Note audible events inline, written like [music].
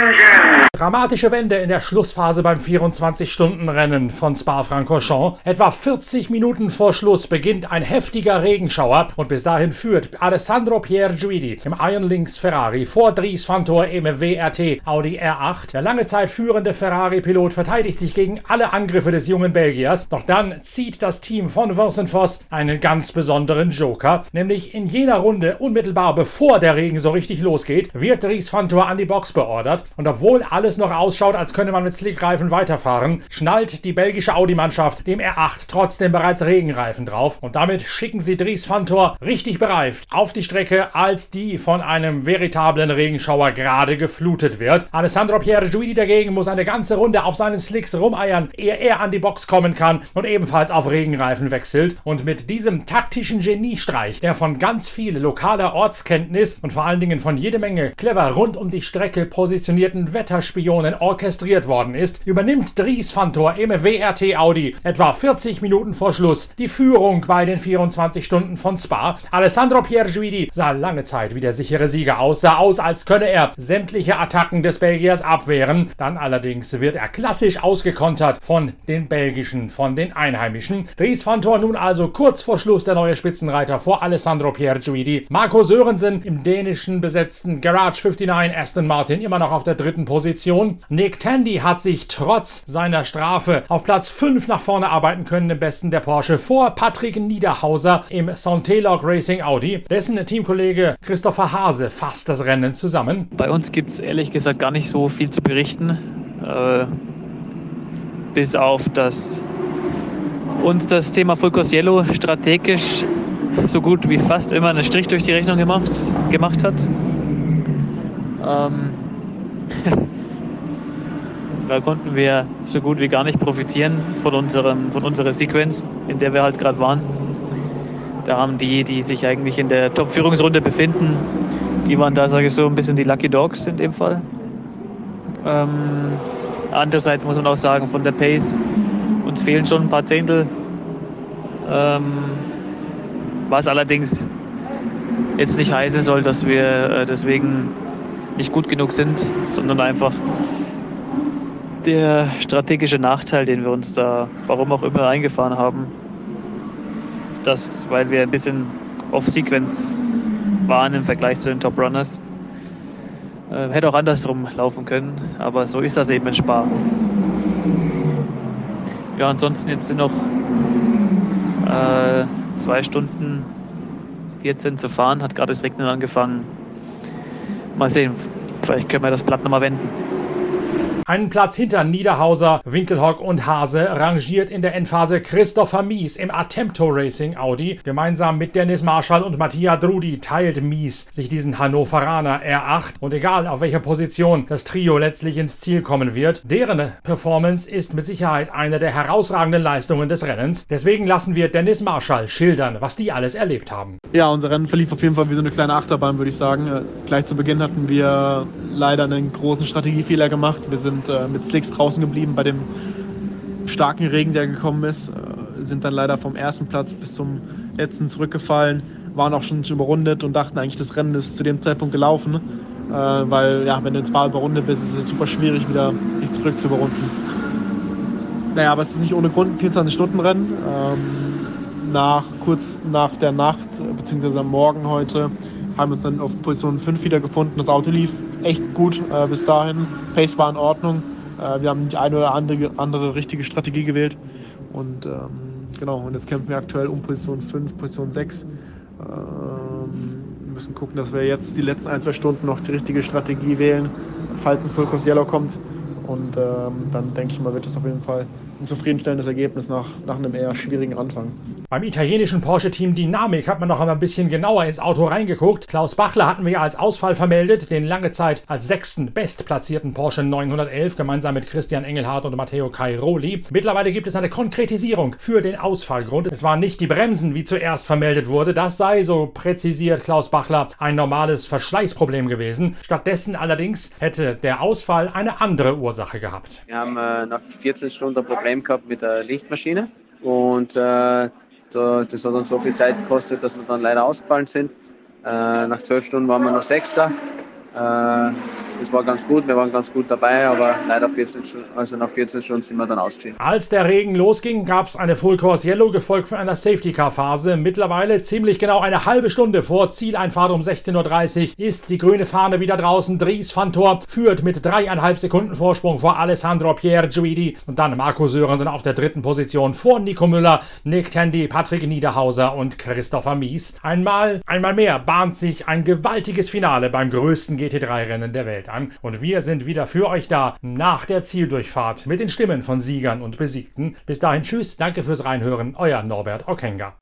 engine. Dramatische Wende in der Schlussphase beim 24-Stunden-Rennen von Spa-Francorchamps. Etwa 40 Minuten vor Schluss beginnt ein heftiger Regenschauer und bis dahin führt Alessandro Pierre Guidi im Iron Links Ferrari vor Dries Fantor im WRT Audi R8. Der lange Zeit führende Ferrari-Pilot verteidigt sich gegen alle Angriffe des jungen Belgiers, doch dann zieht das Team von Vincent Voss einen ganz besonderen Joker, nämlich in jener Runde unmittelbar bevor der Regen so richtig losgeht, wird Dries Fantor an die Box beordert und obwohl alles noch ausschaut, als könne man mit Slickreifen weiterfahren, schnallt die belgische Audi-Mannschaft dem R8 trotzdem bereits Regenreifen drauf und damit schicken sie Dries Fantor richtig bereift auf die Strecke, als die von einem veritablen Regenschauer gerade geflutet wird. Alessandro Pierre Guidi dagegen muss eine ganze Runde auf seinen Slicks rumeiern, ehe er an die Box kommen kann und ebenfalls auf Regenreifen wechselt und mit diesem taktischen Geniestreich, der von ganz viel lokaler Ortskenntnis und vor allen Dingen von jede Menge clever rund um die Strecke positionierten Wetterspionen orchestriert worden ist, übernimmt Dries Fantor im WRT Audi etwa 40 Minuten vor Schluss die Führung bei den 24 Stunden von Spa. Alessandro Pierguidi sah lange Zeit wie der sichere Sieger aus, sah aus, als könne er sämtliche Attacken des Belgiers abwehren. Dann allerdings wird er klassisch ausgekontert von den belgischen, von den Einheimischen. Dries Fantor nun also kurz vor Schluss der neue Spitzenreiter vor Alessandro Pierguidi. Marco Sörensen im dänischen besetzten Garage 59 Aston Martin immer noch auf der dritten Position. Nick Tandy hat sich trotz seiner Strafe auf Platz 5 nach vorne arbeiten können im besten der Porsche vor Patrick Niederhauser im Saint-Telog Racing Audi. Dessen Teamkollege Christopher Hase fasst das Rennen zusammen. Bei uns gibt es ehrlich gesagt gar nicht so viel zu berichten. Äh, bis auf dass uns das Thema Fulcos Yellow strategisch so gut wie fast immer einen Strich durch die Rechnung gemacht, gemacht hat. Ähm, [laughs] da konnten wir so gut wie gar nicht profitieren von, unserem, von unserer Sequenz, in der wir halt gerade waren. Da haben die, die sich eigentlich in der Top-Führungsrunde befinden, die waren da, sage ich so, ein bisschen die Lucky Dogs in dem Fall. Ähm, andererseits muss man auch sagen, von der Pace, uns fehlen schon ein paar Zehntel. Ähm, was allerdings jetzt nicht heißen soll, dass wir äh, deswegen nicht gut genug sind, sondern einfach der strategische Nachteil, den wir uns da, warum auch immer, eingefahren haben, dass, weil wir ein bisschen off-Sequence waren im Vergleich zu den Top Runners, äh, hätte auch andersrum laufen können, aber so ist das eben in Spa. Ja, ansonsten jetzt sind noch äh, zwei Stunden 14 zu fahren, hat gerade das Regnen angefangen. Mal sehen, vielleicht können wir das Blatt nochmal wenden. Einen Platz hinter Niederhauser, Winkelhock und Hase rangiert in der Endphase Christopher Mies im Attempto Racing Audi. Gemeinsam mit Dennis Marschall und Mattia Drudi teilt Mies sich diesen Hannoveraner R8. Und egal auf welcher Position das Trio letztlich ins Ziel kommen wird, deren Performance ist mit Sicherheit eine der herausragenden Leistungen des Rennens. Deswegen lassen wir Dennis Marschall schildern, was die alles erlebt haben. Ja, unser Rennen verlief auf jeden Fall wie so eine kleine Achterbahn, würde ich sagen. Äh, gleich zu Beginn hatten wir leider einen großen Strategiefehler gemacht. Wir sind äh, mit Slicks draußen geblieben bei dem starken Regen, der gekommen ist. Äh, sind dann leider vom ersten Platz bis zum letzten zurückgefallen, waren auch schon überrundet und dachten eigentlich, das Rennen ist zu dem Zeitpunkt gelaufen. Äh, weil, ja, wenn du Bar überrundet bist, ist es super schwierig, wieder dich zurück zu überrunden. Naja, aber es ist nicht ohne Grund ein 24-Stunden-Rennen. Ähm, nach, kurz nach der Nacht, beziehungsweise am Morgen heute, haben wir uns dann auf Position 5 wieder gefunden. Das Auto lief echt gut äh, bis dahin. Pace war in Ordnung. Äh, wir haben die eine oder andere, andere richtige Strategie gewählt. Und ähm, genau, und jetzt kämpfen wir aktuell um Position 5, Position 6. Ähm, wir müssen gucken, dass wir jetzt die letzten ein, zwei Stunden noch die richtige Strategie wählen, falls ein Full Course Yellow kommt. Und ähm, dann denke ich mal, wird das auf jeden Fall ein zufriedenstellendes Ergebnis nach, nach einem eher schwierigen Anfang. Beim italienischen Porsche-Team Dynamic hat man noch einmal ein bisschen genauer ins Auto reingeguckt. Klaus Bachler hatten wir als Ausfall vermeldet, den lange Zeit als sechsten bestplatzierten Porsche 911 gemeinsam mit Christian Engelhardt und Matteo Cairoli. Mittlerweile gibt es eine Konkretisierung für den Ausfallgrund. Es waren nicht die Bremsen, wie zuerst vermeldet wurde. Das sei, so präzisiert Klaus Bachler, ein normales Verschleißproblem gewesen. Stattdessen allerdings hätte der Ausfall eine andere Ursache gehabt. Wir haben äh, nach 14 Stunden ein Problem gehabt mit der Lichtmaschine und äh, so, das hat uns so viel Zeit gekostet, dass wir dann leider ausgefallen sind. Äh, nach zwölf Stunden waren wir noch Sechster. Äh, das war ganz gut, wir waren ganz gut dabei, aber leider 14 Stunden, also nach 14 Stunden sind wir dann ausgeschieden. Als der Regen losging, gab es eine Full Course Yellow, gefolgt von einer Safety Car Phase. Mittlerweile ziemlich genau eine halbe Stunde vor Zieleinfahrt um 16.30 Uhr ist die grüne Fahne wieder draußen. Dries van führt mit dreieinhalb Sekunden Vorsprung vor Alessandro Pierre Guidi und dann Marco Sörensen auf der dritten Position vor Nico Müller, Nick Tandy, Patrick Niederhauser und Christopher Mies. Einmal, einmal mehr bahnt sich ein gewaltiges Finale beim größten GT3-Rennen der Welt an. Und wir sind wieder für euch da nach der Zieldurchfahrt mit den Stimmen von Siegern und Besiegten. Bis dahin, tschüss, danke fürs Reinhören, euer Norbert Okenga.